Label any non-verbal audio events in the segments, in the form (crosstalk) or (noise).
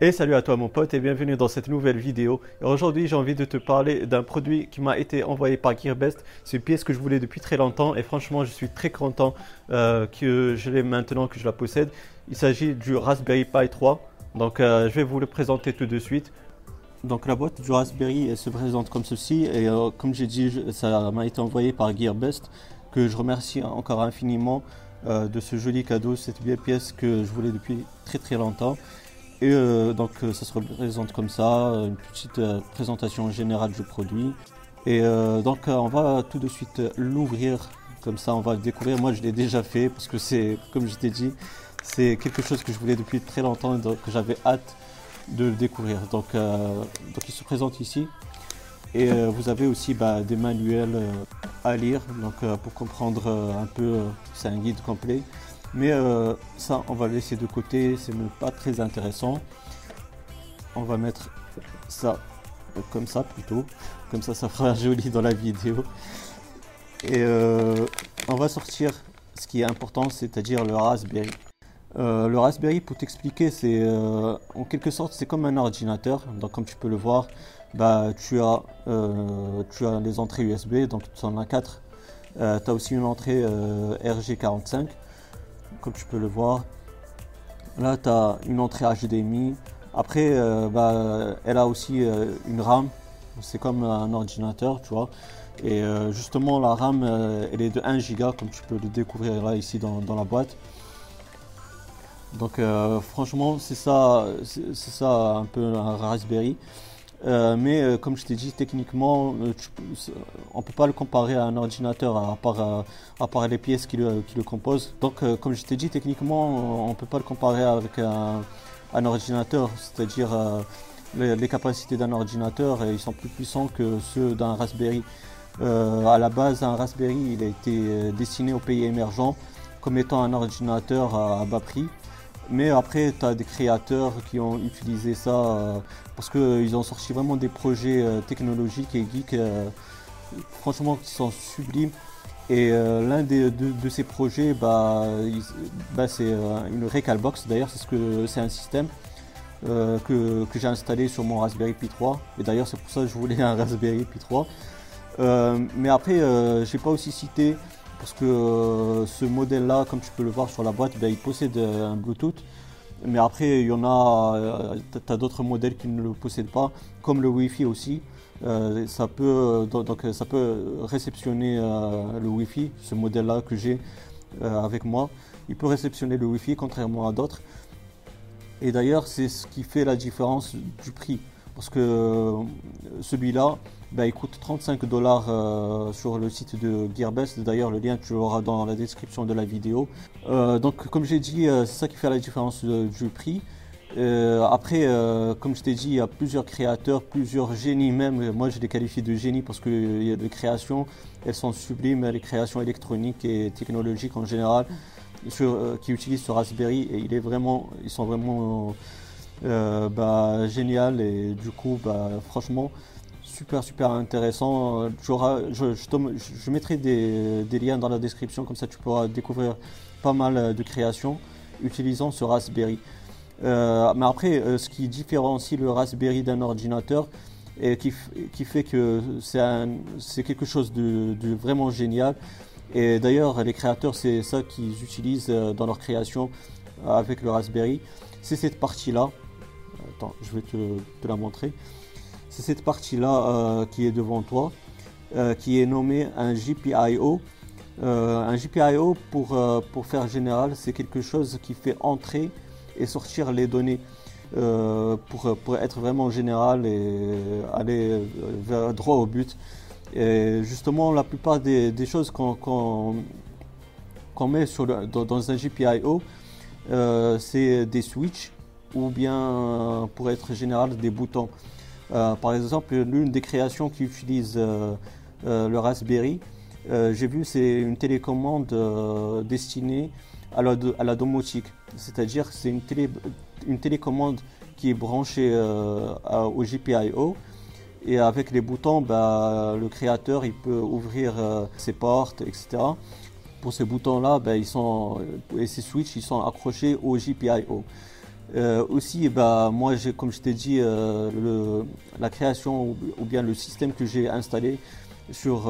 Et salut à toi mon pote et bienvenue dans cette nouvelle vidéo. Aujourd'hui j'ai envie de te parler d'un produit qui m'a été envoyé par Gearbest. C'est une pièce que je voulais depuis très longtemps et franchement je suis très content euh, que je l'ai maintenant que je la possède. Il s'agit du Raspberry Pi 3. Donc euh, je vais vous le présenter tout de suite. Donc la boîte du Raspberry se présente comme ceci et euh, comme j'ai dit ça m'a été envoyé par Gearbest que je remercie encore infiniment de ce joli cadeau, cette belle pièce que je voulais depuis très très longtemps. Et euh, donc euh, ça se représente comme ça, une petite euh, présentation générale du produit. Et donc on va tout de suite l'ouvrir, comme ça on va le découvrir. Moi je l'ai déjà fait parce que c'est, comme je t'ai dit, c'est quelque chose que je voulais depuis très longtemps et donc j'avais hâte de le découvrir. Donc, donc il se présente ici. Et vous avez aussi bah, des manuels à lire donc, pour comprendre un peu, c'est un guide complet. Mais euh, ça, on va le laisser de côté, c'est même pas très intéressant. On va mettre ça comme ça plutôt. Comme ça, ça fera (laughs) joli dans la vidéo. Et euh, on va sortir ce qui est important, c'est-à-dire le Raspberry. Euh, le Raspberry, pour t'expliquer, c'est en quelque sorte, c'est comme un ordinateur. Donc, comme tu peux le voir, bah, tu, as, tu as entrées USB, donc tu en as 4. tu as aussi une entrée RG45 comme tu peux le voir. Là, tu as une entrée HDMI. Après, euh, bah, elle a aussi euh, une RAM. C'est comme un ordinateur, tu vois. Et euh, justement, la RAM, elle est de 1 Go, comme tu peux le découvrir là, ici dans, dans la boîte. Donc, franchement, c'est ça, c'est ça un peu un Raspberry. Euh, mais euh, comme je t'ai dit, techniquement, euh, on ne peut pas le comparer à un ordinateur à part, à les pièces qui le, qui le composent. Donc, comme je t'ai dit, techniquement, on ne peut pas le comparer avec un, un ordinateur, c'est-à-dire les, capacités d'un ordinateur, ils sont plus puissants que ceux d'un Raspberry. à la base, un Raspberry, il a été destiné aux pays émergents comme étant un ordinateur à bas prix. Mais après, tu as des créateurs qui ont utilisé ça euh, parce qu'ils ont sorti vraiment des projets euh, technologiques et geeks, euh, franchement, qui sont sublimes. Et l'un de, ces projets, bah, bah c'est une Recalbox. D'ailleurs, c'est ce que c'est un système que, j'ai installé sur mon Raspberry Pi 3. Et d'ailleurs, c'est pour ça que je voulais un Raspberry Pi 3. mais après, j'ai pas aussi cité parce que euh, ce modèle-là, comme tu peux le voir sur la boîte, ben, il possède euh, un Bluetooth. Mais après, il y en a, euh, tu as d'autres modèles qui ne le possèdent pas, comme le Wi-Fi aussi. ça, peut, donc, ça peut réceptionner le Wi-Fi, ce modèle-là que j'ai avec moi. Il peut réceptionner le Wi-Fi, contrairement à d'autres. Et d'ailleurs, c'est ce qui fait la différence du prix. Parce que celui-là, bah, il coûte 35 dollars euh, sur le site de Gearbest. D'ailleurs, le lien tu l'auras dans la description de la vidéo. Euh, donc, comme j'ai dit, euh, c'est ça qui fait la différence du prix. après, comme je t'ai dit, il y a plusieurs créateurs, plusieurs génies même. Moi, je les qualifie de génies parce que les créations, elles sont sublimes, les créations électroniques et technologiques en général, qui utilisent ce Raspberry. Et il est vraiment, ils sont vraiment bah, génial. Et du coup, bah, franchement, super super intéressant. Je, je, mettrai des, liens dans la description, comme ça tu pourras découvrir pas mal de créations utilisant ce Raspberry. Euh, mais après, euh, ce qui différencie le Raspberry d'un ordinateur et qui, fait que c'est quelque chose de, vraiment génial. Et d'ailleurs, les créateurs, c'est ça qu'ils utilisent euh, dans leur création avec le Raspberry. C'est cette partie-là. Attends, je vais te la montrer c'est cette partie-là euh, qui est devant toi, euh, qui est nommée un GPIO. Euh, un GPIO, pour, pour faire général, c'est quelque chose qui fait entrer et sortir les données. pour, pour, être vraiment général et aller droit au but. Et justement, la plupart des, choses qu'on met dans, un GPIO, c'est des switches ou bien, pour être général, des boutons. Euh, par exemple, l'une des créations qui utilise euh, euh, le Raspberry, j'ai vu, c'est une télécommande destinée à la, domotique. C'est-à-dire c'est une, télé, une télécommande qui est branchée au GPIO. Et avec les boutons, bah, le créateur peut ouvrir ses portes, etc. pour ces boutons-là, sont, et ces switches, ils sont accrochés au GPIO. Aussi, ben, moi, comme je t'ai dit, la création ou, bien le système que j'ai installé sur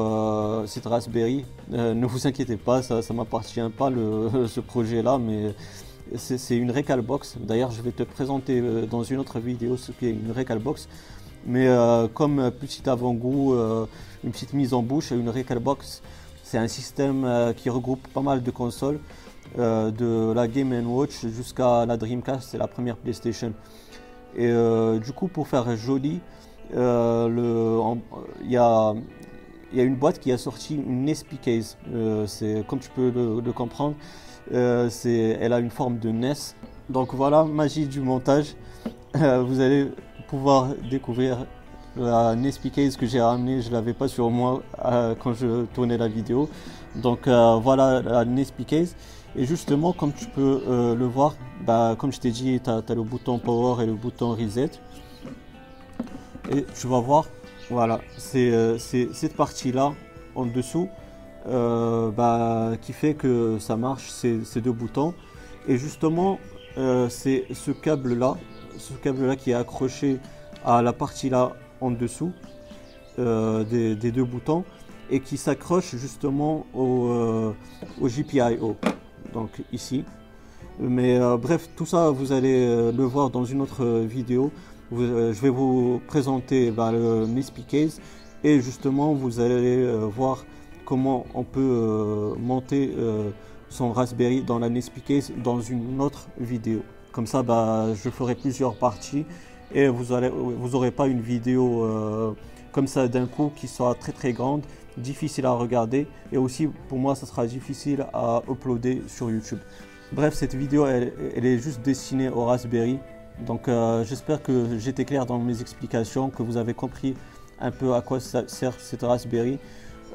cette Raspberry, ne vous inquiétez pas, ça ne m'appartient pas (laughs) ce projet-là, mais c'est une Recalbox. D'ailleurs, je vais te présenter euh, dans une autre vidéo ce qu'est une Recalbox. Mais euh, comme petit avant-goût, euh, une petite mise en bouche, une Recalbox, c'est un système qui regroupe pas mal de consoles, de la Game Watch jusqu'à la Dreamcast, c'est la première PlayStation. Et du coup, pour faire joli, il y a il y a une boîte qui a sorti une SP case. c'est comme tu peux le comprendre, euh, elle a une forme de NES. Donc voilà, magie du montage. Euh, vous allez pouvoir découvrir la NES case que j'ai ramenée. Je l'avais pas sur moi euh, quand je tournais la vidéo. Donc voilà la NES case. Et justement, comme tu peux le voir, bah, comme je t'ai dit, tu as, le bouton power et le bouton reset. Et tu vas voir, voilà, c'est cette partie-là en dessous euh, bah, qui fait que ça marche, ces, deux boutons. Et justement, euh, c'est ce câble-là, ce câble-là qui est accroché à la partie là en dessous euh, des, deux boutons et qui s'accroche justement au, au, GPIO, donc ici. Mais bref, tout ça, vous allez le voir dans une autre vidéo. je vais vous présenter bah, le MISP Case et justement, vous allez voir comment on peut euh, monter euh, son Raspberry dans la Case dans une autre vidéo. Comme ça, bah, je ferai plusieurs parties et vous n'aurez vous pas une vidéo euh, comme ça d'un coup qui sera très très grande, difficile à regarder et aussi pour moi ça sera difficile à uploader sur YouTube. Bref, cette vidéo elle, est juste destinée au Raspberry. Donc j'espère que j'étais clair dans mes explications, que vous avez compris un peu à quoi ça sert cette Raspberry.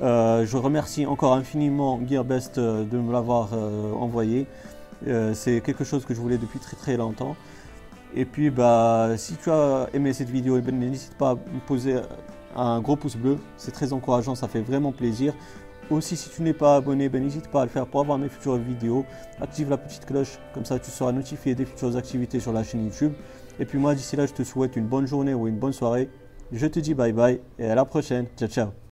Euh, je remercie encore infiniment Gearbest euh, de me l'avoir euh, envoyé. c'est quelque chose que je voulais depuis très très longtemps. Et puis bah, si tu as aimé cette vidéo, eh ben, n'hésite pas à me poser un gros pouce bleu. C'est très encourageant, ça fait vraiment plaisir. Aussi, si tu n'es pas abonné, ben, n'hésite pas à le faire pour avoir mes futures vidéos. Active la petite cloche, comme ça tu seras notifié des futures activités sur la chaîne YouTube. Et puis moi, d'ici là, je te souhaite une bonne journée ou une bonne soirée. Je te dis bye bye et à la prochaine. Ciao, ciao.